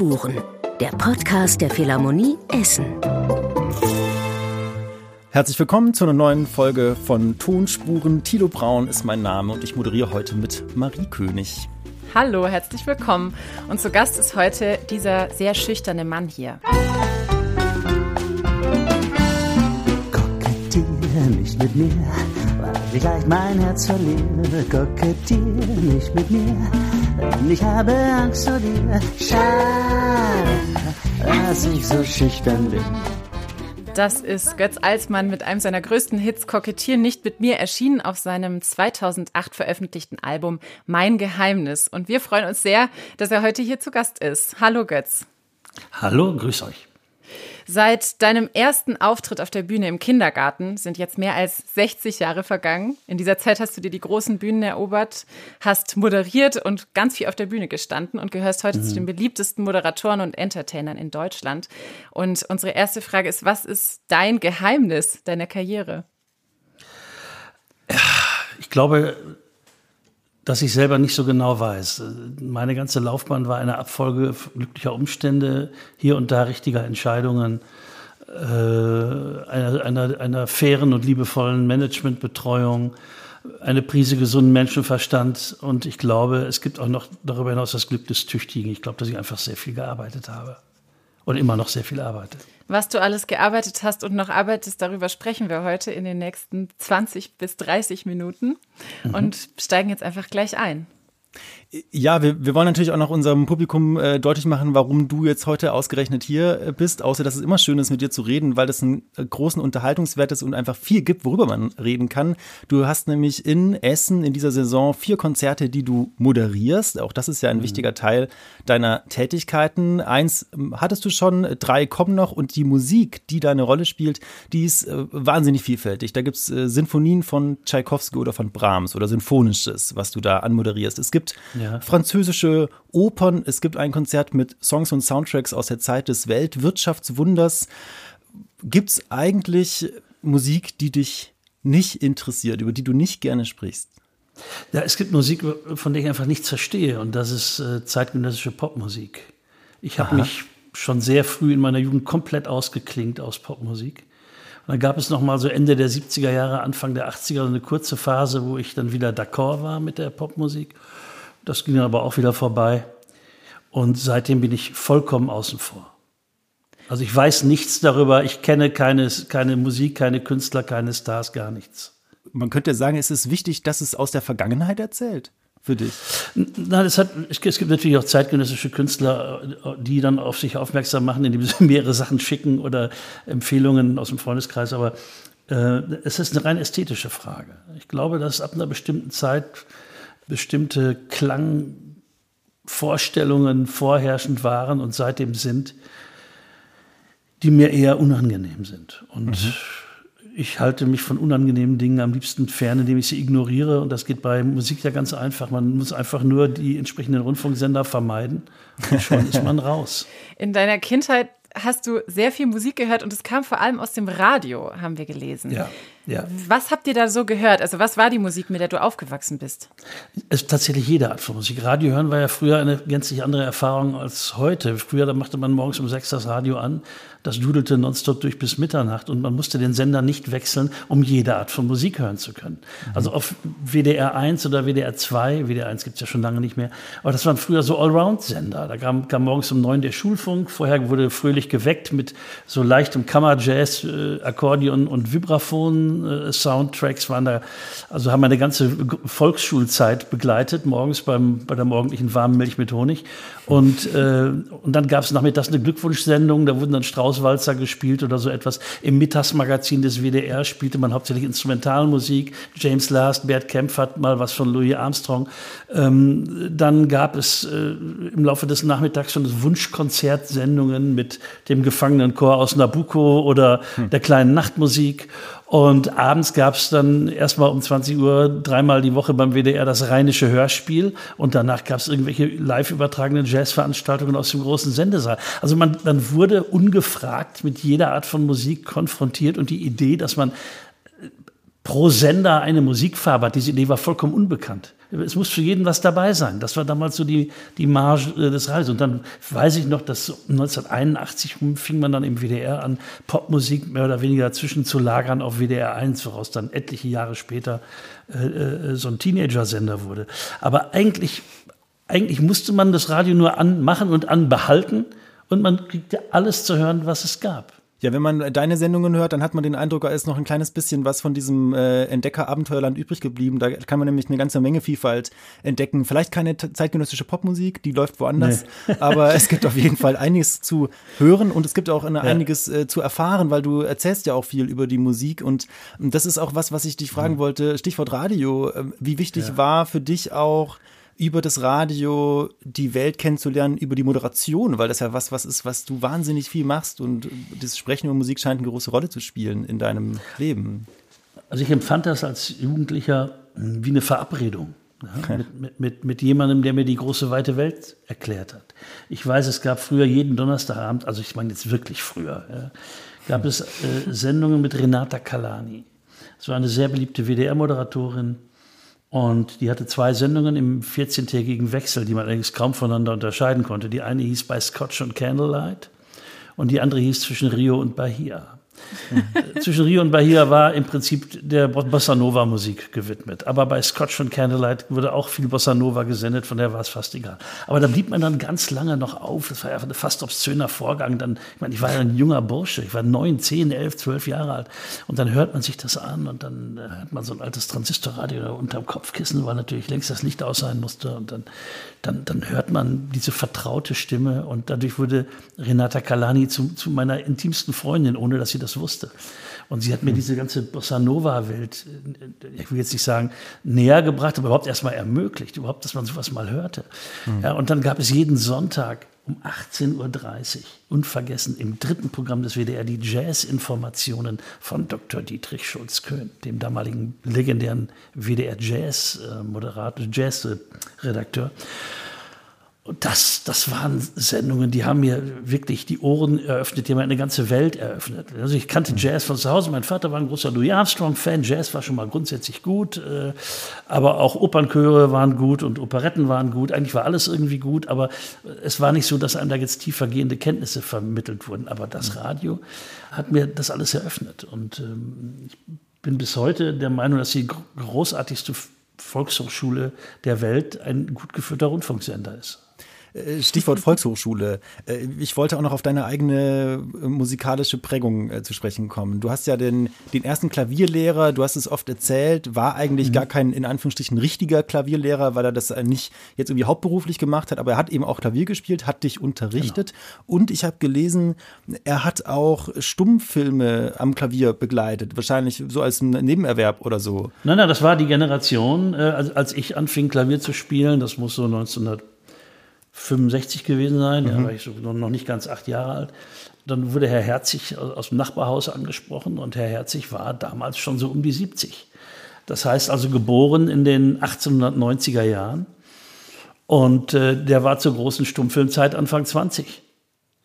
Tonspuren, der Podcast der Philharmonie Essen. Herzlich willkommen zu einer neuen Folge von Tonspuren. Tilo Braun ist mein Name und ich moderiere heute mit Marie König. Hallo, herzlich willkommen. Und zu Gast ist heute dieser sehr schüchterne Mann hier. Kokettiere nicht mit mir, weil ich gleich mein Herz verliere. Kokettiere nicht mit mir, denn ich habe Angst vor dir. Schade, dass ich so schüchtern bin. Das ist Götz Alsmann mit einem seiner größten Hits Kokettieren nicht mit mir erschienen auf seinem 2008 veröffentlichten Album Mein Geheimnis. Und wir freuen uns sehr, dass er heute hier zu Gast ist. Hallo Götz. Hallo, grüß euch. Seit deinem ersten Auftritt auf der Bühne im Kindergarten sind jetzt mehr als 60 Jahre vergangen. In dieser Zeit hast du dir die großen Bühnen erobert, hast moderiert und ganz viel auf der Bühne gestanden und gehörst heute mhm. zu den beliebtesten Moderatoren und Entertainern in Deutschland. Und unsere erste Frage ist, was ist dein Geheimnis deiner Karriere? Ich glaube, dass ich selber nicht so genau weiß. Meine ganze Laufbahn war eine Abfolge glücklicher Umstände, hier und da richtiger Entscheidungen, äh, einer, einer, einer fairen und liebevollen Managementbetreuung, eine Prise gesunden Menschenverstand und ich glaube, es gibt auch noch darüber hinaus das Glück des Tüchtigen. Ich glaube, dass ich einfach sehr viel gearbeitet habe und immer noch sehr viel arbeite. Was du alles gearbeitet hast und noch arbeitest, darüber sprechen wir heute in den nächsten 20 bis 30 Minuten mhm. und steigen jetzt einfach gleich ein. Ja, wir, wir wollen natürlich auch noch unserem Publikum äh, deutlich machen, warum du jetzt heute ausgerechnet hier äh, bist, außer dass es immer schön ist, mit dir zu reden, weil das einen äh, großen Unterhaltungswert ist und einfach viel gibt, worüber man reden kann. Du hast nämlich in Essen in dieser Saison vier Konzerte, die du moderierst. Auch das ist ja ein mhm. wichtiger Teil deiner Tätigkeiten. Eins ähm, hattest du schon, drei kommen noch und die Musik, die da eine Rolle spielt, die ist äh, wahnsinnig vielfältig. Da gibt's äh, Sinfonien von Tchaikovsky oder von Brahms oder Symphonisches, was du da anmoderierst. Es gibt ja. französische Opern. Es gibt ein Konzert mit Songs und Soundtracks aus der Zeit des Weltwirtschaftswunders. Gibt es eigentlich Musik, die dich nicht interessiert, über die du nicht gerne sprichst? Ja, es gibt Musik, von der ich einfach nichts verstehe, und das ist äh, zeitgenössische Popmusik. Ich habe mich schon sehr früh in meiner Jugend komplett ausgeklingt aus Popmusik. Und dann gab es noch mal so Ende der 70er Jahre, Anfang der 80er eine kurze Phase, wo ich dann wieder d'accord war mit der Popmusik. Das ging aber auch wieder vorbei. Und seitdem bin ich vollkommen außen vor. Also ich weiß nichts darüber, ich kenne keine, keine Musik, keine Künstler, keine Stars, gar nichts. Man könnte sagen, es ist wichtig, dass es aus der Vergangenheit erzählt für dich? Nein, es, hat, es gibt natürlich auch zeitgenössische Künstler, die dann auf sich aufmerksam machen, indem sie mehrere Sachen schicken oder Empfehlungen aus dem Freundeskreis. Aber äh, es ist eine rein ästhetische Frage. Ich glaube, dass ab einer bestimmten Zeit bestimmte Klangvorstellungen vorherrschend waren und seitdem sind, die mir eher unangenehm sind. Und mhm. ich halte mich von unangenehmen Dingen am liebsten fern, indem ich sie ignoriere. Und das geht bei Musik ja ganz einfach. Man muss einfach nur die entsprechenden Rundfunksender vermeiden und schon ist man raus. In deiner Kindheit hast du sehr viel Musik gehört und es kam vor allem aus dem Radio, haben wir gelesen. Ja. Ja. Was habt ihr da so gehört? Also was war die Musik, mit der du aufgewachsen bist? Es ist tatsächlich jede Art von Musik. Radio hören war ja früher eine gänzlich andere Erfahrung als heute. Früher, da machte man morgens um sechs das Radio an, das dudelte nonstop durch bis Mitternacht und man musste den Sender nicht wechseln, um jede Art von Musik hören zu können. Mhm. Also auf WDR 1 oder WDR 2, WDR 1 gibt es ja schon lange nicht mehr, aber das waren früher so Allround-Sender. Da kam, kam, morgens um neun der Schulfunk, vorher wurde fröhlich geweckt mit so leichtem Kammerjazz, äh, Akkordeon und Vibraphon äh, Soundtracks waren da, also haben meine ganze Volksschulzeit begleitet, morgens beim, bei der morgendlichen warmen Milch mit Honig. Und, äh, und dann gab es nachmittags eine Glückwunschsendung, da wurden dann Straußwalzer gespielt oder so etwas. Im Mittagsmagazin des WDR spielte man hauptsächlich Instrumentalmusik. James Last, Bert Kempf hat mal was von Louis Armstrong. Ähm, dann gab es äh, im Laufe des Nachmittags schon Wunschkonzertsendungen mit dem Gefangenenchor aus Nabucco oder hm. der kleinen Nachtmusik. Und abends gab es dann erstmal um 20 Uhr dreimal die Woche beim WDR das rheinische Hörspiel und danach gab es irgendwelche live übertragenen Jazzveranstaltungen aus dem großen Sendesaal. Also man, man wurde ungefragt mit jeder Art von Musik konfrontiert und die Idee, dass man pro Sender eine Musikfarbe hat. Diese Idee war vollkommen unbekannt. Es muss für jeden was dabei sein. Das war damals so die, die Marge äh, des Radios. Und dann weiß ich noch, dass 1981 fing man dann im WDR an, Popmusik mehr oder weniger dazwischen zu lagern auf WDR 1, woraus dann etliche Jahre später äh, äh, so ein Teenager-Sender wurde. Aber eigentlich, eigentlich musste man das Radio nur anmachen und anbehalten und man kriegte alles zu hören, was es gab. Ja, wenn man deine Sendungen hört, dann hat man den Eindruck, da ist noch ein kleines bisschen was von diesem äh, Entdecker-Abenteuerland übrig geblieben. Da kann man nämlich eine ganze Menge Vielfalt entdecken. Vielleicht keine zeitgenössische Popmusik, die läuft woanders, nee. aber es gibt auf jeden Fall einiges zu hören und es gibt auch eine, ja. einiges äh, zu erfahren, weil du erzählst ja auch viel über die Musik und, das ist auch was, was ich dich fragen mhm. wollte. Stichwort Radio. Äh, wie wichtig ja. war für dich auch über das Radio die Welt kennenzulernen, über die Moderation, weil das ja was, was ist, was du wahnsinnig viel machst und das Sprechen über Musik scheint eine große Rolle zu spielen in deinem Leben. Also ich empfand das als Jugendlicher wie eine Verabredung. Ja, mit, mit, mit, mit, jemandem, der mir die große weite Welt erklärt hat. Ich weiß, es gab früher jeden Donnerstagabend, also ich meine jetzt wirklich früher, ja, gab es äh, Sendungen mit Renata Kalani. Das war eine sehr beliebte WDR-Moderatorin, und die hatte zwei Sendungen im 14-tägigen Wechsel, die man allerdings kaum voneinander unterscheiden konnte. Die eine hieß bei Scotch und Candlelight und die andere hieß zwischen Rio und Bahia. Zwischen Rio und Bahia war im Prinzip der Bossa Nova Musik gewidmet. Aber bei Scotch und Candlelight wurde auch viel Bossa Nova gesendet, von der war es fast egal. Aber da blieb man dann ganz lange noch auf. Das war ja ein fast obszöner Vorgang. Dann, ich meine, ich war ja ein junger Bursche. Ich war neun, zehn, elf, zwölf Jahre alt. Und dann hört man sich das an und dann äh, hört man so ein altes Transistorradio unterm Kopfkissen, weil natürlich längst das Licht aus sein musste. Und dann, dann, dann hört man diese vertraute Stimme und dadurch wurde Renata Kalani zu, zu meiner intimsten Freundin, ohne dass sie das wusste. Und sie hat mir diese ganze Bossa Nova-Welt, ich will jetzt nicht sagen, näher gebracht, aber überhaupt erstmal ermöglicht, überhaupt, dass man sowas mal hörte. Mhm. Ja, und dann gab es jeden Sonntag um 18.30 Uhr, unvergessen, im dritten Programm des WDR die Jazz-Informationen von Dr. Dietrich Schulz-Köhn, dem damaligen legendären WDR-Jazz-Moderator, Jazz-Redakteur. Und das, das waren Sendungen, die haben mir wirklich die Ohren eröffnet, die haben mir eine ganze Welt eröffnet. Also ich kannte Jazz von zu Hause. Mein Vater war ein großer Louis Armstrong-Fan. Jazz war schon mal grundsätzlich gut. Äh, aber auch Opernchöre waren gut und Operetten waren gut. Eigentlich war alles irgendwie gut. Aber es war nicht so, dass einem da jetzt tiefergehende Kenntnisse vermittelt wurden. Aber das Radio hat mir das alles eröffnet. Und ähm, ich bin bis heute der Meinung, dass die großartigste Volkshochschule der Welt ein gut geführter Rundfunksender ist. Äh, Stichwort Volkshochschule. Äh, ich wollte auch noch auf deine eigene äh, musikalische Prägung zu sprechen kommen. Du hast ja den, den ersten Klavierlehrer, du hast es oft erzählt, war eigentlich mhm. gar kein in Anführungsstrichen richtiger Klavierlehrer, weil er das nicht jetzt irgendwie hauptberuflich gemacht hat, aber er hat eben auch Klavier gespielt, hat dich unterrichtet genau. und ich habe gelesen, er hat auch Stummfilme am Klavier begleitet, wahrscheinlich so als ein Nebenerwerb oder so. Nein, nein, das war die Generation, als ich anfing Klavier zu spielen, das muss so 1900 65 gewesen sein, mhm. da war ich so noch nicht ganz acht Jahre alt. Dann wurde Herr Herzig aus dem Nachbarhaus angesprochen und Herr Herzig war damals schon so um die 70. Das heißt also geboren in den 1890er Jahren und äh, der war zur großen Stummfilmzeit Anfang 20.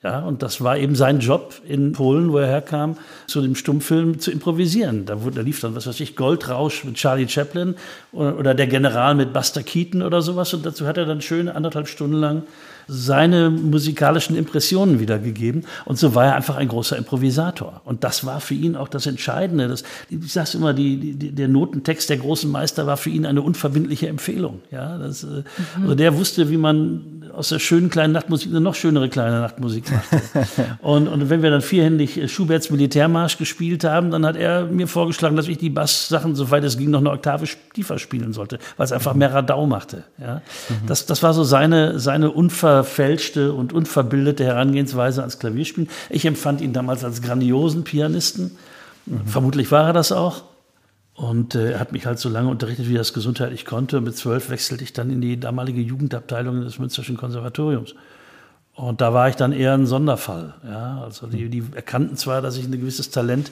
Ja, und das war eben sein Job in Polen, wo er herkam, zu dem Stummfilm zu improvisieren. Da, wurde, da lief dann, was weiß ich, Goldrausch mit Charlie Chaplin oder, oder der General mit Buster Keaton oder sowas. Und dazu hat er dann schön anderthalb Stunden lang seine musikalischen Impressionen wiedergegeben. Und so war er einfach ein großer Improvisator. Und das war für ihn auch das Entscheidende. Das, ich sage immer, die, die, der Notentext der großen Meister war für ihn eine unverbindliche Empfehlung. Ja, das, äh, mhm. Also der wusste, wie man aus der schönen kleinen Nachtmusik eine noch schönere kleine Nachtmusik macht. und, und wenn wir dann vierhändig äh, Schuberts Militärmarsch gespielt haben, dann hat er mir vorgeschlagen, dass ich die Basssachen, soweit es ging, noch eine Oktave tiefer spielen sollte, weil es einfach mehr Radau machte. Ja? Mhm. Das, das war so seine, seine unverfälschte und unverbildete Herangehensweise ans Klavierspielen. Ich empfand ihn damals als grandiosen Pianisten. Mhm. Vermutlich war er das auch. Und äh, er hat mich halt so lange unterrichtet, wie er es gesundheitlich konnte. Und mit zwölf wechselte ich dann in die damalige Jugendabteilung des Münsterschen Konservatoriums. Und da war ich dann eher ein Sonderfall. Ja? Also die, die erkannten zwar, dass ich ein gewisses Talent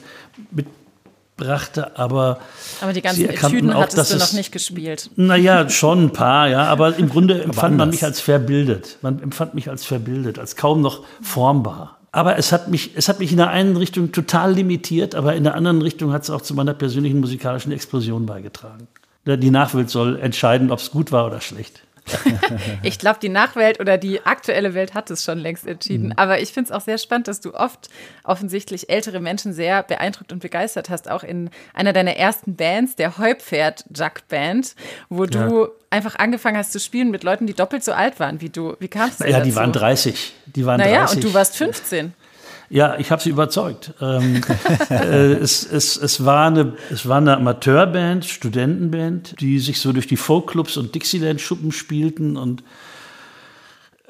mitbrachte, aber. Aber die ganzen Etüden auch, hattest du noch nicht gespielt. Naja, schon ein paar, ja. Aber im Grunde empfand man mich als verbildet. Man empfand mich als verbildet, als kaum noch formbar. Aber es hat, mich, es hat mich in der einen Richtung total limitiert, aber in der anderen Richtung hat es auch zu meiner persönlichen musikalischen Explosion beigetragen. Die Nachwelt soll entscheiden, ob es gut war oder schlecht. ich glaube, die Nachwelt oder die aktuelle Welt hat es schon längst entschieden. Mhm. Aber ich finde es auch sehr spannend, dass du oft offensichtlich ältere Menschen sehr beeindruckt und begeistert hast. Auch in einer deiner ersten Bands, der Heupferd-Jack-Band, wo ja. du einfach angefangen hast zu spielen mit Leuten, die doppelt so alt waren wie du. Wie kamst du Ja, die waren 30. Die waren naja, 30. und du warst 15. Ja, ich habe sie überzeugt. Ähm, äh, es, es, es, war eine, es war eine Amateurband, Studentenband, die sich so durch die Folkclubs und Dixieland-Schuppen spielten und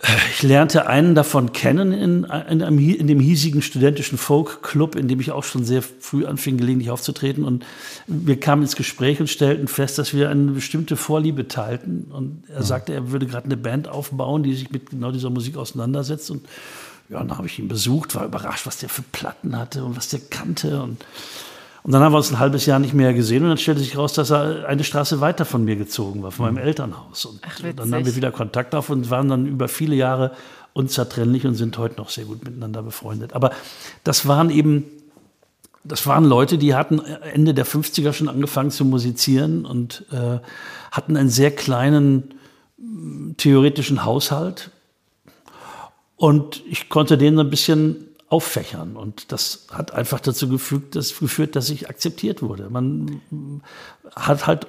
äh, ich lernte einen davon kennen in, in, in, dem hiesigen studentischen Folk-Club, in dem ich auch schon sehr früh anfing, gelegentlich aufzutreten. Und wir kamen ins Gespräch und stellten fest, dass wir eine bestimmte Vorliebe teilten. Und er sagte, er würde gerade eine Band aufbauen, die sich mit genau dieser Musik auseinandersetzt. Und ja, dann habe ich ihn besucht, war überrascht, was der für Platten hatte und was der kannte. Und, und dann haben wir uns ein halbes Jahr nicht mehr gesehen und dann stellte sich raus, dass er eine Straße weiter von mir gezogen war, von meinem mhm. Elternhaus. Und Ach, dann haben wir wieder Kontakt auf und waren dann über viele Jahre unzertrennlich und sind heute noch sehr gut miteinander befreundet. Aber das waren eben, das waren Leute, die hatten Ende der 50er schon angefangen zu musizieren und äh, hatten einen sehr kleinen theoretischen Haushalt und ich konnte den ein bisschen auffächern. Und das hat einfach dazu gefügt, dass, geführt, dass ich akzeptiert wurde. Man hat halt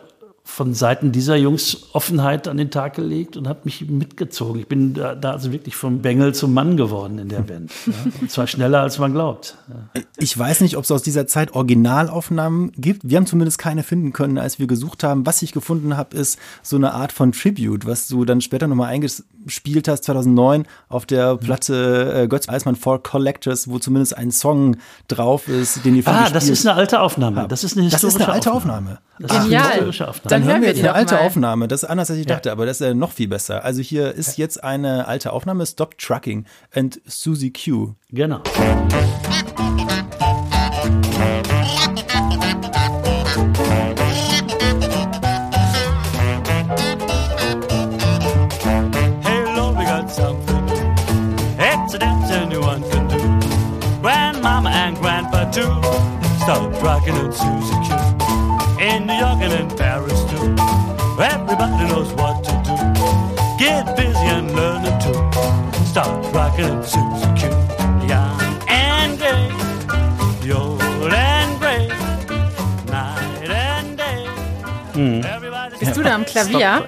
von Seiten dieser Jungs Offenheit an den Tag gelegt und hat mich mitgezogen. Ich bin da, da also wirklich vom Bengel zum Mann geworden in der hm. Band. Ja. Und zwar schneller, als man glaubt. Ja. Ich weiß nicht, ob es aus dieser Zeit Originalaufnahmen gibt. Wir haben zumindest keine finden können, als wir gesucht haben. Was ich gefunden habe, ist so eine Art von Tribute, was du dann später nochmal eingespielt hast, 2009, auf der hm. Platte äh, Götz Eismann for Collectors, wo zumindest ein Song drauf ist, den ihr Ah, das ist eine alte Aufnahme. Das ist eine historische Das ist eine alte Aufnahme. Aufnahme. Das Genial. ist eine historische Aufnahme. Dann, hören wir jetzt eine alte mal. Aufnahme. Das ist anders, als ich dachte, aber das ist ja noch viel besser. Also hier ist jetzt eine alte Aufnahme, Stop Trucking and Susie Q. Genau. Grandmama and Grandpa too. Stop trucking and Susie Q. in New York and in Paris. Everybody knows what to do. Get busy and learn it too. Start rocking and Susie Q. Young and gay, old and gray, night and day. Mhm. Bist du da am Klavier?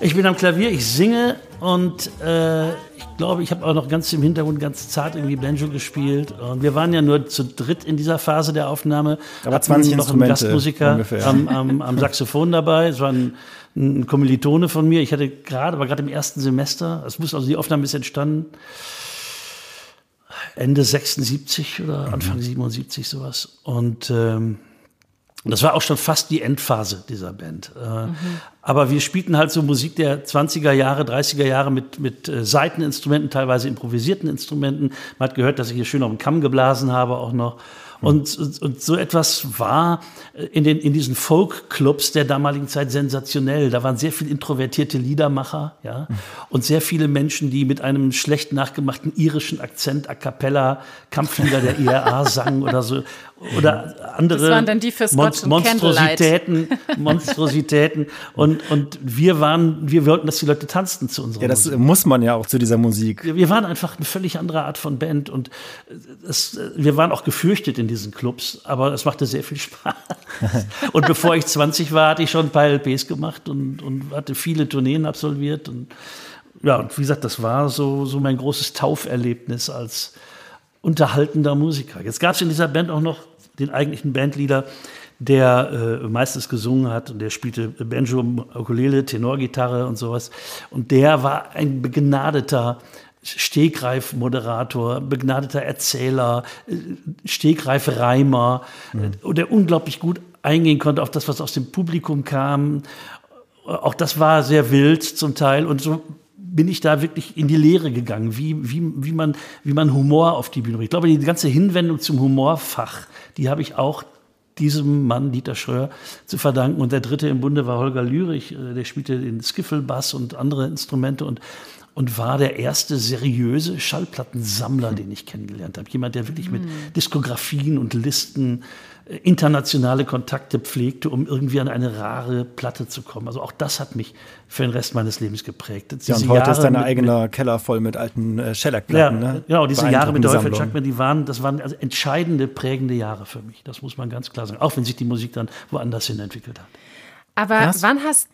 Ich bin am Klavier, ich singe und äh, glaube, ich habe auch noch ganz im Hintergrund ganz zart irgendwie Banjo gespielt. Und wir waren ja nur zu dritt in dieser Phase der Aufnahme. Aber 20 noch einen Gastmusiker ungefähr. am, am, am Saxophon dabei. Es war ein, ein Kommilitone von mir. Ich hatte gerade, war gerade im ersten Semester. Es muss also die Aufnahme ist entstanden. Ende 76 oder Anfang mhm. 77 sowas. Und ähm, und das war auch schon fast die Endphase dieser Band. Äh, mhm. Aber wir spielten halt so Musik der 20er Jahre, 30er Jahre mit, mit äh, Seiteninstrumenten, teilweise improvisierten Instrumenten. Man hat gehört, dass ich hier schön auf dem Kamm geblasen habe auch noch. Und, und, und so etwas war in, den, in diesen Folk-Clubs der damaligen Zeit sensationell. Da waren sehr viele introvertierte Liedermacher, ja, und sehr viele Menschen, die mit einem schlecht nachgemachten irischen Akzent a cappella Kampflieder der IRA sangen oder so. Oder andere das waren dann die für Mon Monstrositäten, Monstrositäten. Und, und wir waren, wir wollten, dass die Leute tanzten zu unserer Ja, das Musik. muss man ja auch zu dieser Musik. Wir waren einfach eine völlig andere Art von Band und es, wir waren auch gefürchtet in diesen Clubs, aber es machte sehr viel Spaß. und bevor ich 20 war, hatte ich schon ein paar LPs gemacht und, und hatte viele Tourneen absolviert. Und ja, und wie gesagt, das war so, so mein großes Tauferlebnis als unterhaltender Musiker. Jetzt gab es in dieser Band auch noch den eigentlichen Bandleader, der äh, meistens gesungen hat und der spielte Banjo, Ukulele, Tenorgitarre und sowas. Und der war ein begnadeter Stegreif-Moderator, begnadeter Erzähler, äh, Stegreif-Reimer, mhm. der unglaublich gut eingehen konnte auf das, was aus dem Publikum kam. Auch das war sehr wild zum Teil und so bin ich da wirklich in die Lehre gegangen, wie, wie, wie, man, wie man Humor auf die Bühne bringt. Ich glaube, die ganze Hinwendung zum Humorfach, die habe ich auch diesem Mann, Dieter Schröer, zu verdanken. Und der dritte im Bunde war Holger Lürich, äh, der spielte den Skiffelbass und andere Instrumente. Und und war der erste seriöse Schallplattensammler, den ich kennengelernt habe. Jemand, der wirklich mit hm. Diskografien und Listen äh, internationale Kontakte pflegte, um irgendwie an eine rare Platte zu kommen. Also auch das hat mich für den Rest meines Lebens geprägt. Diese ja, und heute Jahre ist dein eigener Keller voll mit alten äh, Shellac-Platten. Ja, ne? Genau, diese Jahre mit der Wolfgang Chuckman, die waren, das waren also entscheidende, prägende Jahre für mich. Das muss man ganz klar sagen. Auch wenn sich die Musik dann woanders hin entwickelt hat. Aber Was? wann hast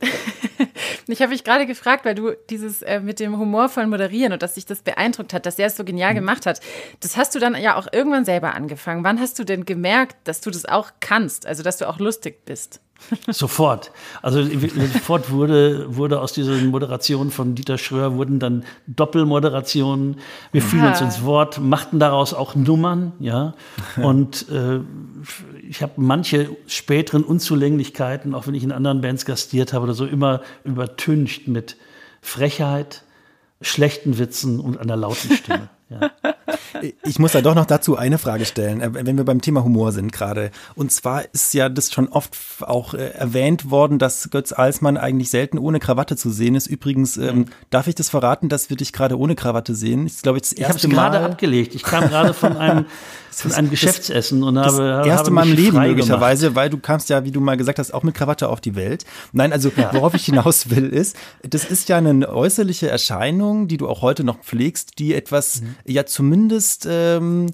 ich habe mich gerade gefragt, weil du dieses äh, mit dem humorvollen Moderieren und dass sich das beeindruckt hat, dass er es so genial mhm. gemacht hat. Das hast du dann ja auch irgendwann selber angefangen. Wann hast du denn gemerkt, dass du das auch kannst, also dass du auch lustig bist? Sofort. Also sofort wurde, wurde aus diesen Moderationen von Dieter Schröer wurden dann Doppelmoderationen. Wir fielen uns ins Wort, machten daraus auch Nummern, ja. Und äh, ich habe manche späteren Unzulänglichkeiten, auch wenn ich in anderen Bands gastiert habe oder so, immer übertüncht mit Frechheit, schlechten Witzen und einer lauten Stimme. Ja. Ich muss da doch noch dazu eine Frage stellen, äh, wenn wir beim Thema Humor sind gerade. Und zwar ist ja das schon oft auch äh, erwähnt worden, dass Götz Alsmann eigentlich selten ohne Krawatte zu sehen ist. Übrigens, ähm, darf ich das verraten, dass wir dich gerade ohne Krawatte sehen? Ich glaube, das erste ich Mal. gerade abgelegt. Ich kam gerade von einem, von einem Geschäftsessen und das habe. Das erste habe Mal im Leben möglicherweise, weil du kamst ja, wie du mal gesagt hast, auch mit Krawatte auf die Welt. Nein, also ja. worauf ich hinaus will, ist, das ist ja eine äußerliche Erscheinung, die du auch heute noch pflegst, die etwas mhm. Ja zumindest ähm,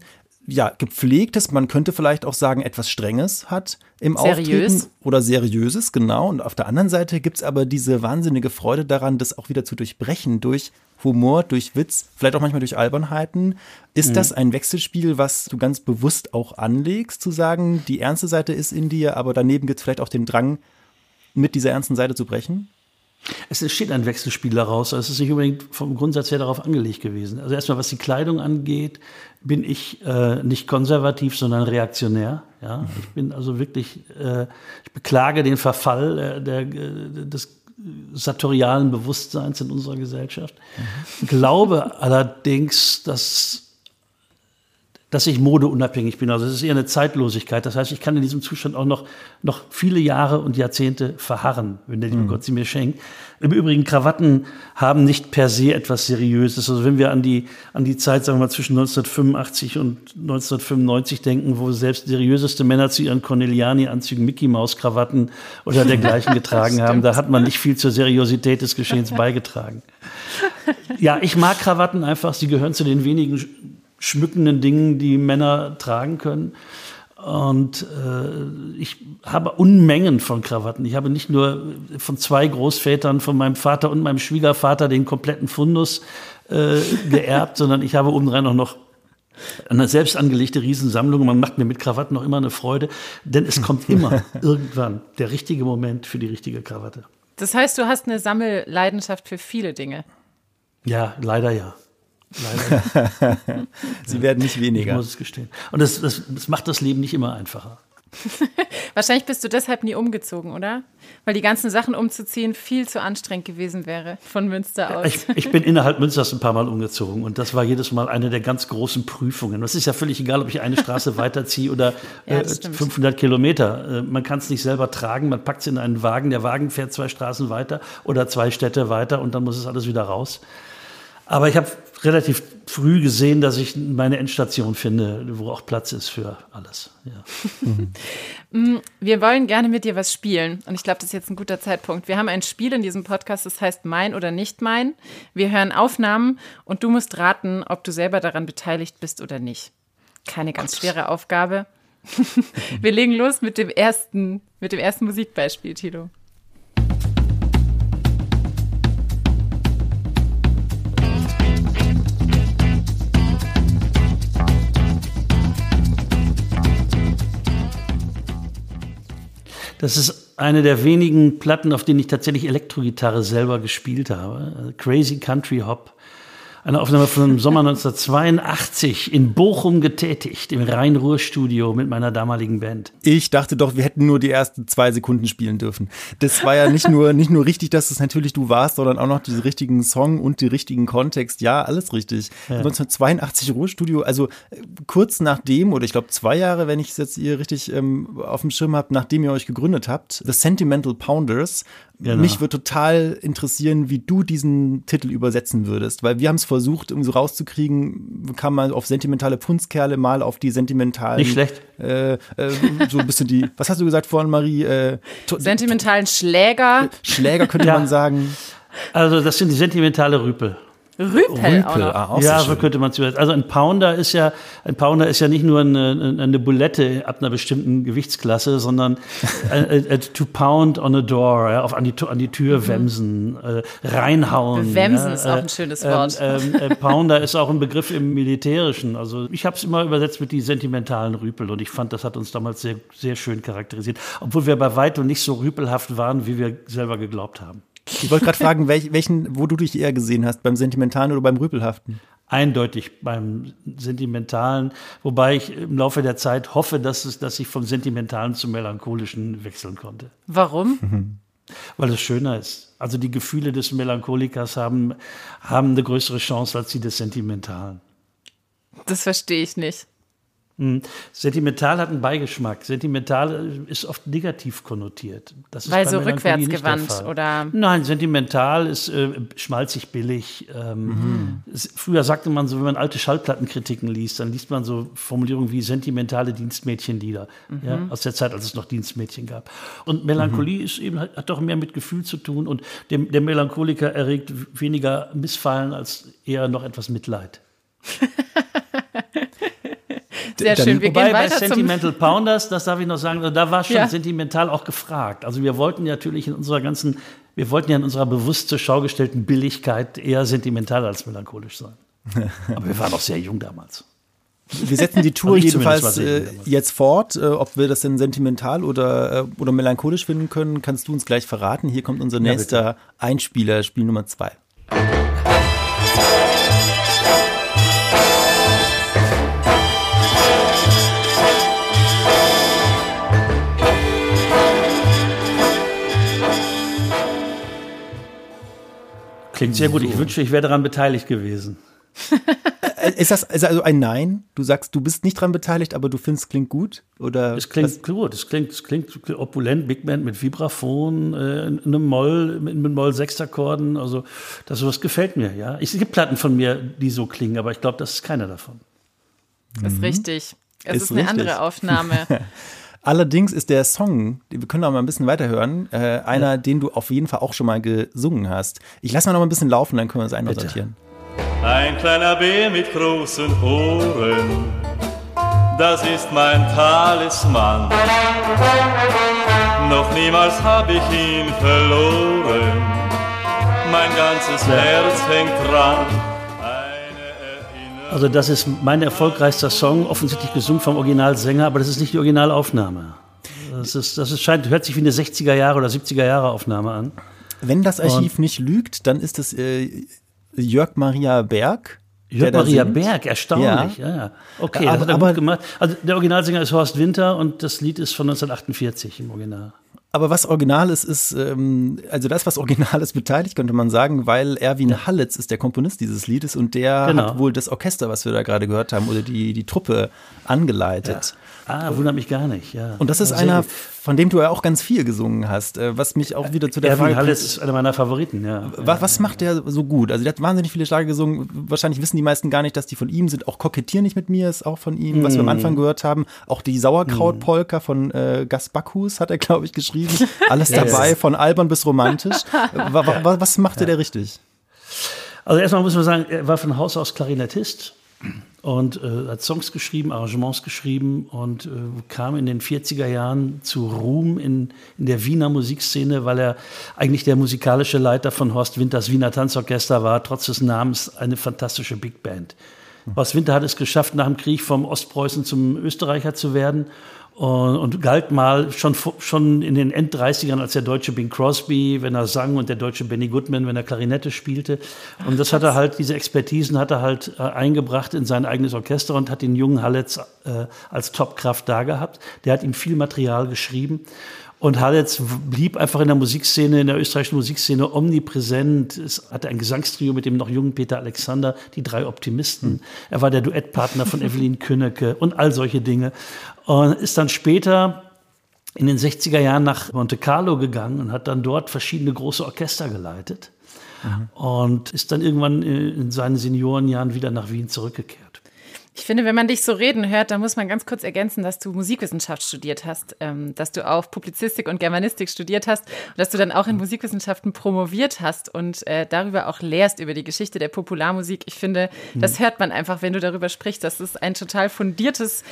ja, gepflegtes, man könnte vielleicht auch sagen, etwas Strenges hat im Seriös. Auftreten oder Seriöses, genau. Und auf der anderen Seite gibt es aber diese wahnsinnige Freude daran, das auch wieder zu durchbrechen durch Humor, durch Witz, vielleicht auch manchmal durch Albernheiten. Ist mhm. das ein Wechselspiel, was du ganz bewusst auch anlegst, zu sagen, die ernste Seite ist in dir, aber daneben gibt es vielleicht auch den Drang, mit dieser ernsten Seite zu brechen? Es entsteht ein Wechselspiel daraus. Es ist nicht unbedingt vom Grundsatz her darauf angelegt gewesen. Also erstmal, was die Kleidung angeht, bin ich äh, nicht konservativ, sondern reaktionär. Ja, ich bin also wirklich, äh, ich beklage den Verfall äh, der, äh, des sartorialen Bewusstseins in unserer Gesellschaft. Mhm. Glaube allerdings, dass dass ich modeunabhängig bin. Also es ist eher eine Zeitlosigkeit. Das heißt, ich kann in diesem Zustand auch noch, noch viele Jahre und Jahrzehnte verharren, wenn der liebe mhm. Gott sie mir schenkt. Im Übrigen, Krawatten haben nicht per se etwas Seriöses. Also wenn wir an die, an die Zeit, sagen wir mal, zwischen 1985 und 1995 denken, wo selbst seriöseste Männer zu ihren Corneliani-Anzügen Mickey-Maus-Krawatten oder dergleichen getragen haben, da hat man nicht viel zur Seriosität des Geschehens beigetragen. Ja, ich mag Krawatten einfach. Sie gehören zu den wenigen schmückenden Dingen, die Männer tragen können. Und äh, ich habe Unmengen von Krawatten. Ich habe nicht nur von zwei Großvätern, von meinem Vater und meinem Schwiegervater den kompletten Fundus äh, geerbt, sondern ich habe obendrein auch noch eine selbst angelegte Riesensammlung. Man macht mir mit Krawatten noch immer eine Freude, denn es kommt immer irgendwann der richtige Moment für die richtige Krawatte. Das heißt, du hast eine Sammelleidenschaft für viele Dinge. Ja, leider ja. Leider. Sie werden nicht weniger. Ich muss es gestehen. Und das, das, das macht das Leben nicht immer einfacher. Wahrscheinlich bist du deshalb nie umgezogen, oder? Weil die ganzen Sachen umzuziehen viel zu anstrengend gewesen wäre von Münster aus. Ich, ich, bin innerhalb Münsters ein paar Mal umgezogen und das war jedes Mal eine der ganz großen Prüfungen. Es ist ja völlig egal, ob ich eine Straße weiterziehe oder ja, äh, 500 Kilometer. Äh, man kann es nicht selber tragen, man packt es in einen Wagen, der Wagen fährt zwei Straßen weiter oder zwei Städte weiter und dann muss es alles wieder raus. Aber ich habe relativ früh gesehen, dass ich meine Endstation finde, wo auch Platz ist für alles. Ja. Mm, wir wollen gerne mit dir was spielen und ich glaube, das ist jetzt ein guter Zeitpunkt. Wir haben ein Spiel in diesem Podcast, das heißt Mein oder nicht mein. Wir hören Aufnahmen und du musst raten, ob du selber daran beteiligt bist oder nicht. Keine ganz schwere Aufgabe. Wir legen los mit dem ersten, mit dem ersten Musikbeispiel, Tilo. Das ist eine der wenigen Platten, auf denen ich tatsächlich Elektrogitarre selber gespielt habe. Crazy Country Hop eine Aufnahme vom Sommer 1982 in Bochum getätigt, im Rhein-Ruhr-Studio mit meiner damaligen Band. Ich dachte doch, wir hätten nur die ersten zwei Sekunden spielen dürfen. Das war ja nicht nur, nicht nur richtig, dass es natürlich du warst, sondern auch noch die richtigen Song und die richtigen Kontext. Ja, alles richtig. Ja. 1982 Ruhrstudio, also äh, kurz nachdem, oder ich glaube zwei Jahre, wenn ich es jetzt hier richtig ähm, auf dem Schirm habe, nachdem ihr euch gegründet habt, The Sentimental Pounders Genau. Mich würde total interessieren, wie du diesen Titel übersetzen würdest, weil wir haben es versucht, um so rauszukriegen, kam mal auf sentimentale Punzkerle, mal auf die sentimentalen. Nicht schlecht. Äh, äh, so ein bisschen die, was hast du gesagt vorhin, Marie? Äh, Sentimentalen Schläger. Schläger könnte ja. man sagen. Also, das sind die sentimentale Rüpel. Rüpel, Rüpel auch ah, auch ja, so könnte man es Also ein Pounder ist ja ein Pounder ist ja nicht nur eine, eine Bulette ab einer bestimmten Gewichtsklasse, sondern äh, äh, to pound on a door, ja, auf an die, an die Tür mhm. wemsen, äh, reinhauen. Wemsen ja, ist auch ein schönes ähm, Wort. Ähm, äh, Pounder ist auch ein Begriff im Militärischen. Also ich habe es immer übersetzt mit die sentimentalen Rüpel und ich fand, das hat uns damals sehr, sehr schön charakterisiert, obwohl wir bei weitem nicht so rüpelhaft waren, wie wir selber geglaubt haben. Ich wollte gerade fragen, welch, welchen, wo du dich eher gesehen hast, beim Sentimentalen oder beim Rüpelhaften? Eindeutig beim Sentimentalen, wobei ich im Laufe der Zeit hoffe, dass, es, dass ich vom Sentimentalen zum Melancholischen wechseln konnte. Warum? Mhm. Weil es schöner ist. Also die Gefühle des Melancholikers haben, haben eine größere Chance als die des Sentimentalen. Das verstehe ich nicht. Hm. Sentimental hat einen Beigeschmack. Sentimental ist oft negativ konnotiert. Weil so rückwärtsgewandt oder? Nein, sentimental ist äh, schmalzig billig. Ähm, mhm. früher sagte man so, wenn man alte Schallplattenkritiken liest, dann liest man so Formulierungen wie sentimentale Dienstmädchenlieder mhm. ja, aus der Zeit, als es noch Dienstmädchen gab. Und Melancholie mhm. ist eben hat doch mehr mit Gefühl zu tun und dem, der Melancholiker erregt weniger Missfallen als eher noch etwas Mitleid. Sehr schön. Wir Wobei gehen weiter bei Sentimental Pounders, das darf ich noch sagen, da war schon ja. sentimental auch gefragt. Also wir wollten natürlich in unserer ganzen, wir wollten ja in unserer bewusst zur Schau gestellten Billigkeit eher sentimental als melancholisch sein. Aber wir waren auch sehr jung damals. Wir setzen die Tour jedenfalls äh, jetzt fort. Äh, ob wir das denn sentimental oder, äh, oder melancholisch finden können, kannst du uns gleich verraten. Hier kommt unser nächster ja, Einspieler, Spiel Nummer zwei. Klingt sehr gut. Ich wünsche, ich wäre daran beteiligt gewesen. Ist das also ein Nein? Du sagst, du bist nicht daran beteiligt, aber du findest, es klingt gut? Oder es klingt was? gut. Es klingt, es klingt opulent, Big Band mit Vibraphon, äh, einem Moll, mit, mit Moll-Sechstakkorden. Also, das sowas gefällt mir, ja. Es gibt Platten von mir, die so klingen, aber ich glaube, das ist keiner davon. Das ist mhm. richtig. Es ist, ist eine richtig. andere Aufnahme. Allerdings ist der Song, wir können auch mal ein bisschen weiterhören, äh, einer, ja. den du auf jeden Fall auch schon mal gesungen hast. Ich lasse mal noch ein bisschen laufen, dann können wir es einsortieren. Ein kleiner Bär mit großen Ohren, das ist mein Talisman. Noch niemals habe ich ihn verloren, mein ganzes ja. Herz hängt dran. Also das ist mein erfolgreichster Song, offensichtlich gesungen vom Originalsänger, aber das ist nicht die Originalaufnahme. Das, ist, das ist, scheint, hört sich wie eine 60er Jahre oder 70er Jahre Aufnahme an. Wenn das Archiv Und nicht lügt, dann ist es äh, Jörg Maria Berg. Jörg Maria Berg, erstaunlich. Ja. ja. Okay, aber, das hat er aber, gut gemacht. Also der Originalsänger ist Horst Winter und das Lied ist von 1948 im Original. Aber was original ist, ist, ähm, also das, was original ist, beteiligt, könnte man sagen, weil Erwin ja. Hallitz ist der Komponist dieses Liedes und der genau. hat wohl das Orchester, was wir da gerade gehört haben, oder die, die Truppe angeleitet. Ja. Ah, wundert mich gar nicht, ja. Und das ist einer, von dem du ja auch ganz viel gesungen hast, äh, was mich auch wieder zu der Erwin Frage Hallitz ist einer meiner Favoriten, ja. Was, was macht der so gut? Also der hat wahnsinnig viele Schlager gesungen. Wahrscheinlich wissen die meisten gar nicht, dass die von ihm sind. Auch Kokettier nicht mit mir ist auch von ihm, was wir am mm. Anfang gehört haben. Auch die Sauerkrautpolka von äh, Gas Bacchus hat er, glaube ich, geschrieben. Alles dabei, von albern bis romantisch. was, was machte der richtig? Also erstmal muss man sagen, er war von Haus aus Klarinettist und äh, hat Songs geschrieben, Arrangements geschrieben und äh, kam in den 40er Jahren zu Ruhm in, in der Wiener Musikszene, weil er eigentlich der musikalische Leiter von Horst Winters Wiener Tanzorchester war, trotz des Namens eine fantastische Big Band. Horst Winter hat es geschafft, nach dem Krieg vom Ostpreußen zum Österreicher zu werden und, und galt mal schon, schon in den End-30ern als der deutsche Bing Crosby, wenn er sang und der deutsche Benny Goodman, wenn er Klarinette spielte. Und das hat er halt, diese Expertisen hat er halt äh, eingebracht in sein eigenes Orchester und hat den jungen Halletz äh, als Topkraft da gehabt. Der hat ihm viel Material geschrieben. Und Hallets blieb einfach in der Musikszene, in der österreichischen Musikszene omnipräsent. Es hatte ein Gesangstrio mit dem noch jungen Peter Alexander, die drei Optimisten. Er war der Duettpartner von Evelyn Künnecke und all solche Dinge. Und ist dann später in den 60er Jahren nach Monte Carlo gegangen und hat dann dort verschiedene große Orchester geleitet mhm. und ist dann irgendwann in seinen Seniorenjahren wieder nach Wien zurückgekehrt. Ich finde, wenn man dich so reden hört, dann muss man ganz kurz ergänzen, dass du Musikwissenschaft studiert hast, ähm, dass du auch Publizistik und Germanistik studiert hast und dass du dann auch in Musikwissenschaften promoviert hast und äh, darüber auch lehrst über die Geschichte der Popularmusik. Ich finde, das hört man einfach, wenn du darüber sprichst, dass es ein total fundiertes,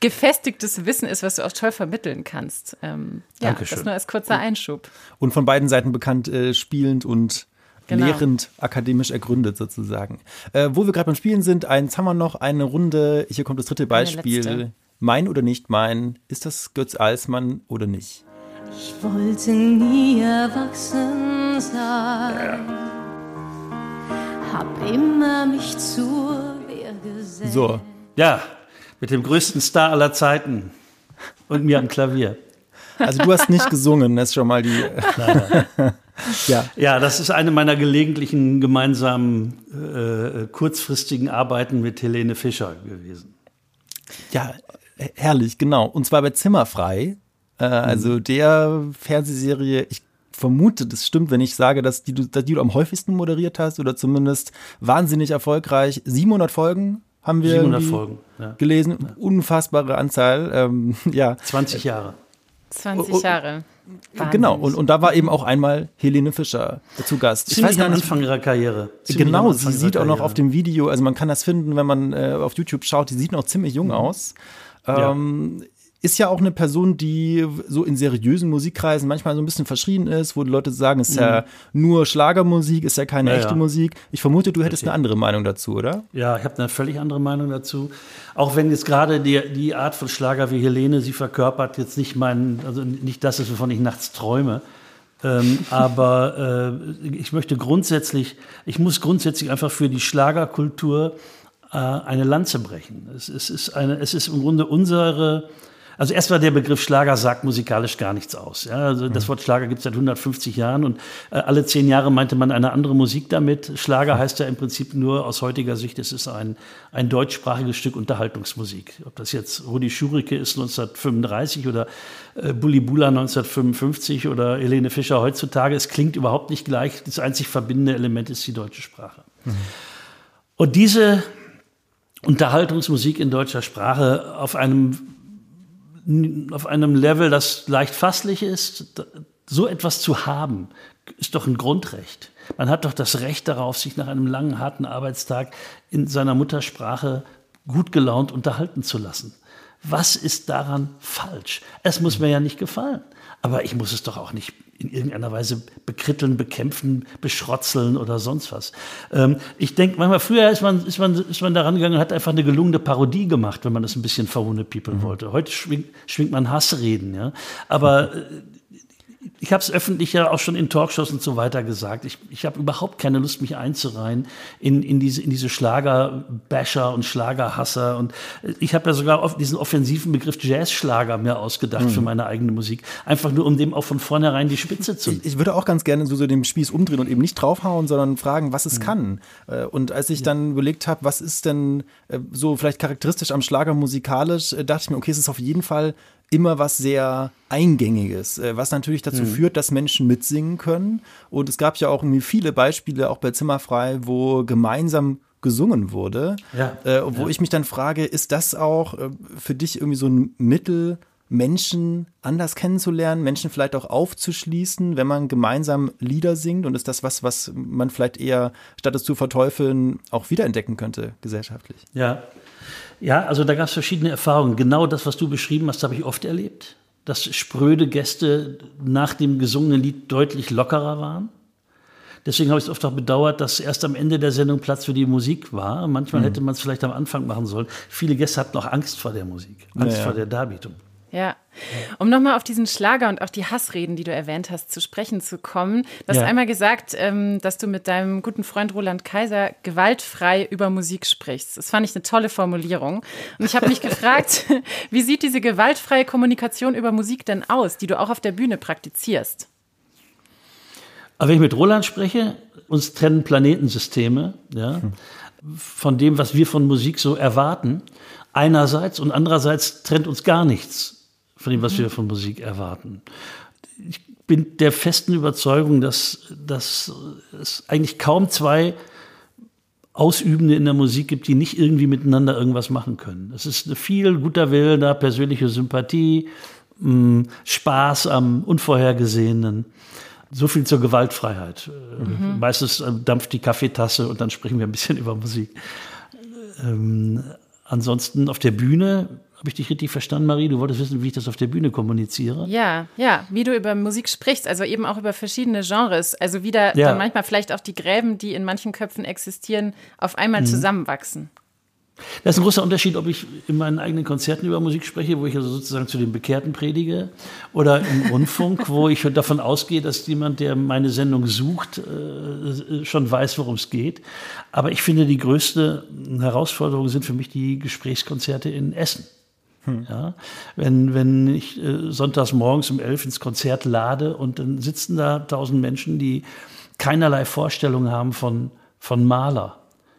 gefestigtes Wissen ist, was du auch toll vermitteln kannst. Ähm, ja, Dankeschön. das nur als kurzer Einschub. Und von beiden Seiten bekannt äh, spielend und genau. lehrend akademisch ergründet sozusagen. Äh, wo wir gerade beim Spielen sind, eins haben wir noch, eine Runde. Hier kommt das dritte Beispiel. Mein oder nicht mein? Ist das Götz Alsmann oder nicht? Ich wollte nie erwachsen sein. Ja. Hab immer mich zur Wehr gesetzt. So. Ja, mit dem größten Star aller Zeiten und mir am Klavier. Also du hast nicht gesungen, das ist schon mal die. Nein, nein. Ja. ja, das ist eine meiner gelegentlichen gemeinsamen äh, kurzfristigen Arbeiten mit Helene Fischer gewesen. Ja, herrlich, genau. Und zwar bei Zimmerfrei, äh, also mhm. der Fernsehserie, ich vermute, das stimmt, wenn ich sage, dass die, dass die du am häufigsten moderiert hast oder zumindest wahnsinnig erfolgreich. 700 Folgen haben wir 700 Folgen, ja. gelesen. Unfassbare Anzahl. Ähm, ja. 20 Jahre. 20 Jahre. Wahnsinn. Genau, und, und da war eben auch einmal Helene Fischer zu Gast. Ich Ziemlich weiß am Anfang ihrer Karriere. Ziemlich genau, sie sieht auch noch auf dem Video, also man kann das finden, wenn man äh, auf YouTube schaut, die sieht noch ziemlich jung mhm. aus. Ähm, ja ist ja auch eine Person, die so in seriösen Musikkreisen manchmal so ein bisschen verschrien ist, wo die Leute sagen, es ist mhm. ja nur Schlagermusik, ist ja keine ja, echte ja. Musik. Ich vermute, du hättest Richtig. eine andere Meinung dazu, oder? Ja, ich habe eine völlig andere Meinung dazu. Auch wenn jetzt gerade die, die Art von Schlager wie Helene sie verkörpert, jetzt nicht mein, also nicht das ist, wovon ich nachts träume. ähm, aber äh, ich möchte grundsätzlich, ich muss grundsätzlich einfach für die Schlagerkultur äh, eine Lanze brechen. Es, es, ist eine, es ist im Grunde unsere also erst war der Begriff Schlager sagt musikalisch gar nichts aus. Ja, also das mhm. Wort Schlager gibt es seit 150 Jahren und äh, alle zehn Jahre meinte man eine andere Musik damit. Schlager heißt ja im Prinzip nur aus heutiger Sicht, es ist ein, ein deutschsprachiges Stück Unterhaltungsmusik. Ob das jetzt Rudi Schurike ist 1935 oder äh, Bulli Bula 1955 oder Helene Fischer heutzutage, es klingt überhaupt nicht gleich. Das einzig verbindende Element ist die deutsche Sprache. Mhm. Und diese Unterhaltungsmusik in deutscher Sprache auf einem auf einem Level, das leicht fasslich ist, so etwas zu haben, ist doch ein Grundrecht. Man hat doch das Recht darauf, sich nach einem langen, harten Arbeitstag in seiner Muttersprache gut gelaunt unterhalten zu lassen. Was ist daran falsch? Es muss mir ja nicht gefallen. Aber ich muss es doch auch nicht in irgendeiner Weise bekritteln, bekämpfen, beschrotzeln oder sonst was. Ähm, ich denke, manchmal früher ist man, ist, man, ist man daran gegangen und hat einfach eine gelungene Parodie gemacht, wenn man das ein bisschen verwundet people mhm. wollte. Heute schwingt, schwingt man Hassreden, ja. Aber äh, ich habe es öffentlich ja auch schon in Talkshows und so weiter gesagt. Ich, ich habe überhaupt keine Lust, mich einzureihen in, in diese, in diese Schlagerbasher und Schlagerhasser. Und ich habe ja sogar auf diesen offensiven Begriff Jazzschlager mir ausgedacht mhm. für meine eigene Musik. Einfach nur, um dem auch von vornherein die Spitze zu. Ich, ich würde auch ganz gerne so, so den Spieß umdrehen und eben nicht draufhauen, sondern fragen, was es mhm. kann. Äh, und als ich dann überlegt habe, was ist denn äh, so vielleicht charakteristisch am Schlager musikalisch, äh, dachte ich mir, okay, es ist auf jeden Fall immer was sehr Eingängiges, äh, was natürlich dazu mhm. führt, dass Menschen mitsingen können. Und es gab ja auch irgendwie viele Beispiele, auch bei Zimmerfrei, wo gemeinsam gesungen wurde, ja, äh, wo ja. ich mich dann frage, ist das auch äh, für dich irgendwie so ein Mittel, Menschen anders kennenzulernen, Menschen vielleicht auch aufzuschließen, wenn man gemeinsam Lieder singt? Und ist das was, was man vielleicht eher, statt es zu verteufeln, auch wiederentdecken könnte gesellschaftlich? Ja, ja, also da gab es verschiedene Erfahrungen. Genau das, was du beschrieben hast, habe ich oft erlebt. Dass spröde Gäste nach dem gesungenen Lied deutlich lockerer waren. Deswegen habe ich es oft auch bedauert, dass erst am Ende der Sendung Platz für die Musik war. Manchmal mhm. hätte man es vielleicht am Anfang machen sollen. Viele Gäste hatten auch Angst vor der Musik, Angst ja, ja. vor der Darbietung. Ja. Um nochmal auf diesen Schlager und auch die Hassreden, die du erwähnt hast, zu sprechen zu kommen. Du hast ja. einmal gesagt, ähm, dass du mit deinem guten Freund Roland Kaiser gewaltfrei über Musik sprichst. Das fand ich eine tolle Formulierung. Und ich habe mich gefragt, wie sieht diese gewaltfreie Kommunikation über Musik denn aus, die du auch auf der Bühne praktizierst? Aber wenn ich mit Roland spreche, uns trennen Planetensysteme, ja, hm. von dem, was wir von Musik so erwarten einerseits und andererseits trennt uns gar nichts von dem, was wir von Musik erwarten. Ich bin der festen Überzeugung, dass, dass es eigentlich kaum zwei Ausübende in der Musik gibt, die nicht irgendwie miteinander irgendwas machen können. Es ist viel guter Wille da, persönliche Sympathie, mh, Spaß am Unvorhergesehenen. So viel zur Gewaltfreiheit. Mhm. Meistens äh, dampft die Kaffeetasse und dann sprechen wir ein bisschen über Musik. Ähm, ansonsten auf der Bühne habe ich dich richtig verstanden, Marie? Du wolltest wissen, wie ich das auf der Bühne kommuniziere? Ja, ja, wie du über Musik sprichst, also eben auch über verschiedene Genres. Also wieder ja. dann manchmal vielleicht auch die Gräben, die in manchen Köpfen existieren, auf einmal mhm. zusammenwachsen. Das ist ein großer Unterschied, ob ich in meinen eigenen Konzerten über Musik spreche, wo ich also sozusagen zu den Bekehrten predige, oder im Rundfunk, wo ich davon ausgehe, dass jemand, der meine Sendung sucht, äh, schon weiß, worum es geht. Aber ich finde, die größte Herausforderung sind für mich die Gesprächskonzerte in Essen. Hm. Ja, wenn, wenn ich äh, sonntags morgens um elf ins Konzert lade und dann sitzen da tausend Menschen, die keinerlei Vorstellung haben von, von Maler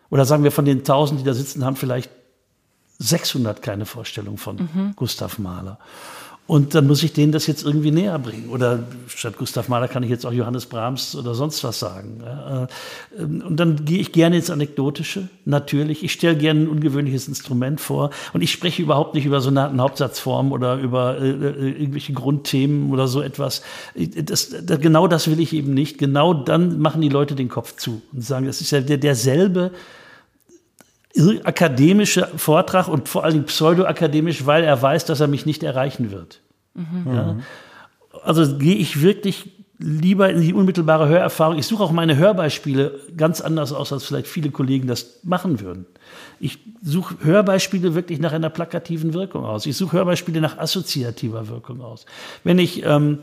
oder sagen wir von den 1000, die da sitzen, haben vielleicht 600 keine Vorstellung von mhm. Gustav Mahler. Und dann muss ich denen das jetzt irgendwie näher bringen. Oder statt Gustav Mahler kann ich jetzt auch Johannes Brahms oder sonst was sagen. Äh, und dann gehe ich gerne ins Anekdotische, natürlich. Ich stelle gerne ein ungewöhnliches Instrument vor. Und ich spreche überhaupt nicht über Sonaten Hauptsatzformen oder über äh, äh, irgendwelche Grundthemen oder so etwas. Das, genau das will ich eben nicht. Genau dann machen die Leute den Kopf zu und sagen, das ist ja der, derselbe akademische Vortrag und vor allem pseudoakademisch, weil er weiß, dass er mich nicht erreichen wird. Mhm. Ja? Also gehe ich wirklich lieber in die unmittelbare Hörerfahrung. Ich suche auch meine Hörbeispiele ganz anders aus, als vielleicht viele Kollegen das machen würden. Ich suche Hörbeispiele wirklich nach einer plakativen Wirkung aus. Ich suche Hörbeispiele nach assoziativer Wirkung aus. Wenn ich ähm,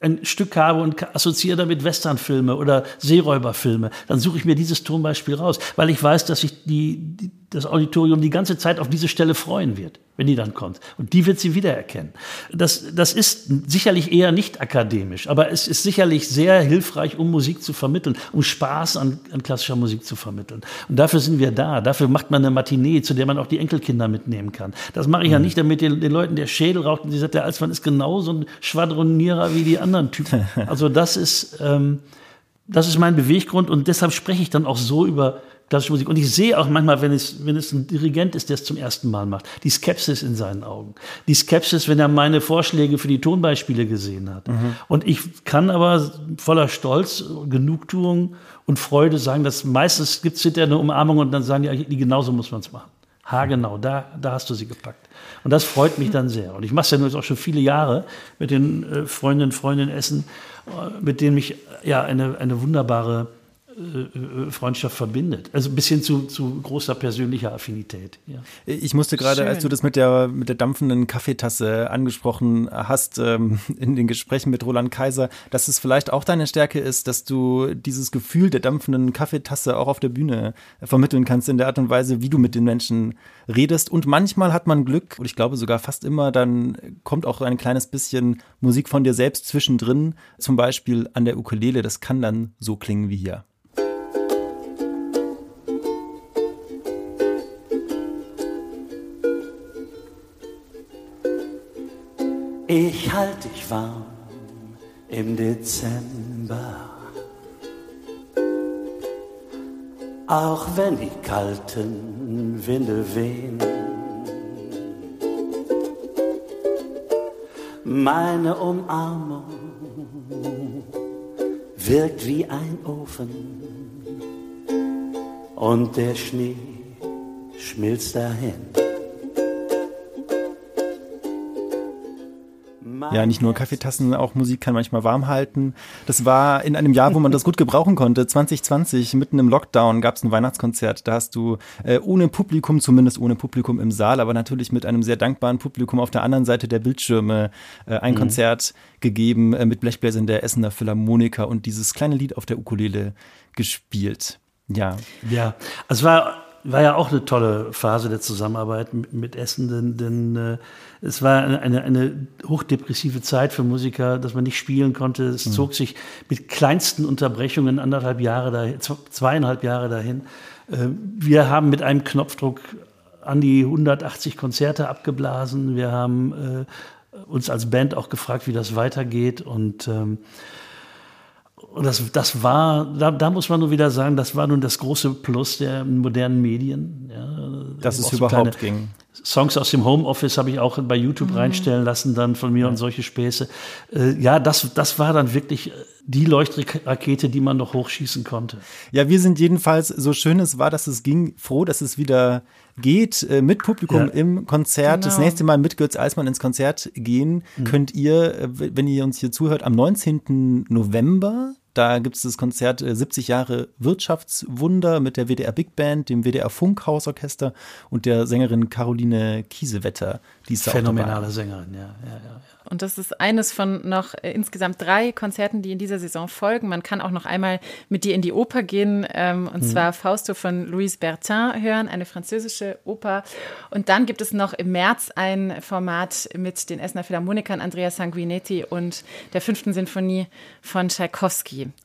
ein Stück habe und assoziiere damit Westernfilme oder Seeräuberfilme, dann suche ich mir dieses Tonbeispiel raus, weil ich weiß, dass sich die, die, das Auditorium die ganze Zeit auf diese Stelle freuen wird, wenn die dann kommt. Und die wird sie wiedererkennen. Das, das ist sicherlich eher nicht akademisch, aber es ist sicherlich sehr hilfreich, um Musik zu vermitteln, um Spaß an, an klassischer Musik zu vermitteln. Und dafür sind wir da. Dafür macht man eine Matinee, zu der man auch die Enkelkinder mitnehmen kann. Das mache ich mhm. ja nicht, damit den, den Leuten der Schädel raucht und sie sagt, der Alsmann ist genauso ein Schwadronierer wie die anderen anderen Typen. Also das ist, ähm, das ist mein Beweggrund und deshalb spreche ich dann auch so über klassische Musik. Und ich sehe auch manchmal, wenn es, wenn es ein Dirigent ist, der es zum ersten Mal macht, die Skepsis in seinen Augen. Die Skepsis, wenn er meine Vorschläge für die Tonbeispiele gesehen hat. Mhm. Und ich kann aber voller Stolz, Genugtuung und Freude sagen, dass meistens gibt es hinterher eine Umarmung und dann sagen die, genauso muss man es machen. Ha, genau, da, da hast du sie gepackt. Und das freut mich dann sehr. Und ich mache es ja nun auch schon viele Jahre mit den äh, Freundinnen und Freunden Essen, äh, mit denen mich ja eine, eine wunderbare Freundschaft verbindet. Also bis hin zu, zu großer persönlicher Affinität. Ja. Ich musste gerade, als du das mit der, mit der dampfenden Kaffeetasse angesprochen hast, ähm, in den Gesprächen mit Roland Kaiser, dass es vielleicht auch deine Stärke ist, dass du dieses Gefühl der dampfenden Kaffeetasse auch auf der Bühne vermitteln kannst, in der Art und Weise, wie du mit den Menschen redest. Und manchmal hat man Glück, und ich glaube sogar fast immer, dann kommt auch ein kleines bisschen Musik von dir selbst zwischendrin, zum Beispiel an der Ukulele. Das kann dann so klingen wie hier. Ich halte dich warm im Dezember. Auch wenn die kalten Winde wehen. Meine Umarmung wirkt wie ein Ofen und der Schnee schmilzt dahin. Ja, nicht nur Kaffeetassen, auch Musik kann manchmal warm halten. Das war in einem Jahr, wo man das gut gebrauchen konnte. 2020, mitten im Lockdown, gab es ein Weihnachtskonzert. Da hast du äh, ohne Publikum, zumindest ohne Publikum im Saal, aber natürlich mit einem sehr dankbaren Publikum auf der anderen Seite der Bildschirme äh, ein mhm. Konzert gegeben äh, mit Blechbläsern der Essener Philharmoniker und dieses kleine Lied auf der Ukulele gespielt. Ja. Ja, es war war ja auch eine tolle Phase der Zusammenarbeit mit Essen, denn, denn äh, es war eine, eine hochdepressive Zeit für Musiker, dass man nicht spielen konnte. Es mhm. zog sich mit kleinsten Unterbrechungen anderthalb Jahre dahin, zweieinhalb Jahre dahin. Äh, wir haben mit einem Knopfdruck an die 180 Konzerte abgeblasen. Wir haben äh, uns als Band auch gefragt, wie das weitergeht. Und ähm, und das, das war, da, da muss man nur wieder sagen, das war nun das große Plus der modernen Medien. Ja, Dass es überhaupt ging. Songs aus dem Homeoffice habe ich auch bei YouTube mhm. reinstellen lassen, dann von mir ja. und solche Späße. Äh, ja, das, das war dann wirklich die Leuchtrakete, die man noch hochschießen konnte. Ja, wir sind jedenfalls, so schön es war, dass es ging, froh, dass es wieder geht äh, mit Publikum ja. im Konzert. Genau. Das nächste Mal mit Götz Eismann ins Konzert gehen mhm. könnt ihr, äh, wenn ihr uns hier zuhört, am 19. November da gibt es das Konzert 70 äh, Jahre Wirtschaftswunder mit der WDR Big Band, dem WDR Funkhausorchester und der Sängerin Caroline Kiesewetter. Die ist Phänomenale Sängerin, ja, ja, ja. Und das ist eines von noch äh, insgesamt drei Konzerten, die in dieser Saison folgen. Man kann auch noch einmal mit dir in die Oper gehen, ähm, und mhm. zwar Fausto von Louise Bertin hören, eine französische Oper. Und dann gibt es noch im März ein Format mit den Essener Philharmonikern Andrea Sanguinetti und der fünften Sinfonie von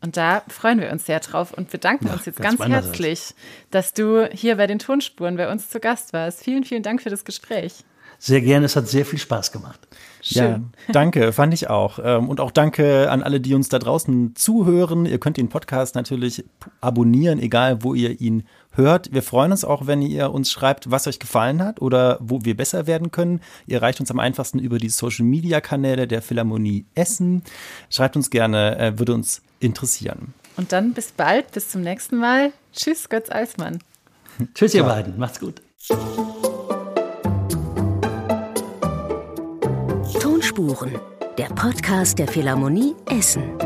Und da freuen wir uns sehr drauf und bedanken ja, uns jetzt ganz, ganz herzlich, dass du hier bei den Tonspuren bei uns zu Gast warst. Vielen, vielen Dank für das Gespräch. Sehr gerne, es hat sehr viel Spaß gemacht. Schön. Ja, danke, fand ich auch. Ähm, und auch danke an alle, die uns da draußen zuhören. Ihr könnt den Podcast natürlich abonnieren, egal wo ihr ihn hört. Wir freuen uns auch, wenn ihr uns schreibt, was euch gefallen hat oder wo wir besser werden können. Ihr erreicht uns am einfachsten über die Social Media Kanäle der Philharmonie Essen. Schreibt uns gerne, äh, würde uns interessieren. Und dann bis bald, bis zum nächsten Mal. Tschüss, Götz Eismann. Tschüss, ihr beiden. Macht's gut. Tonspuren, der Podcast der Philharmonie Essen.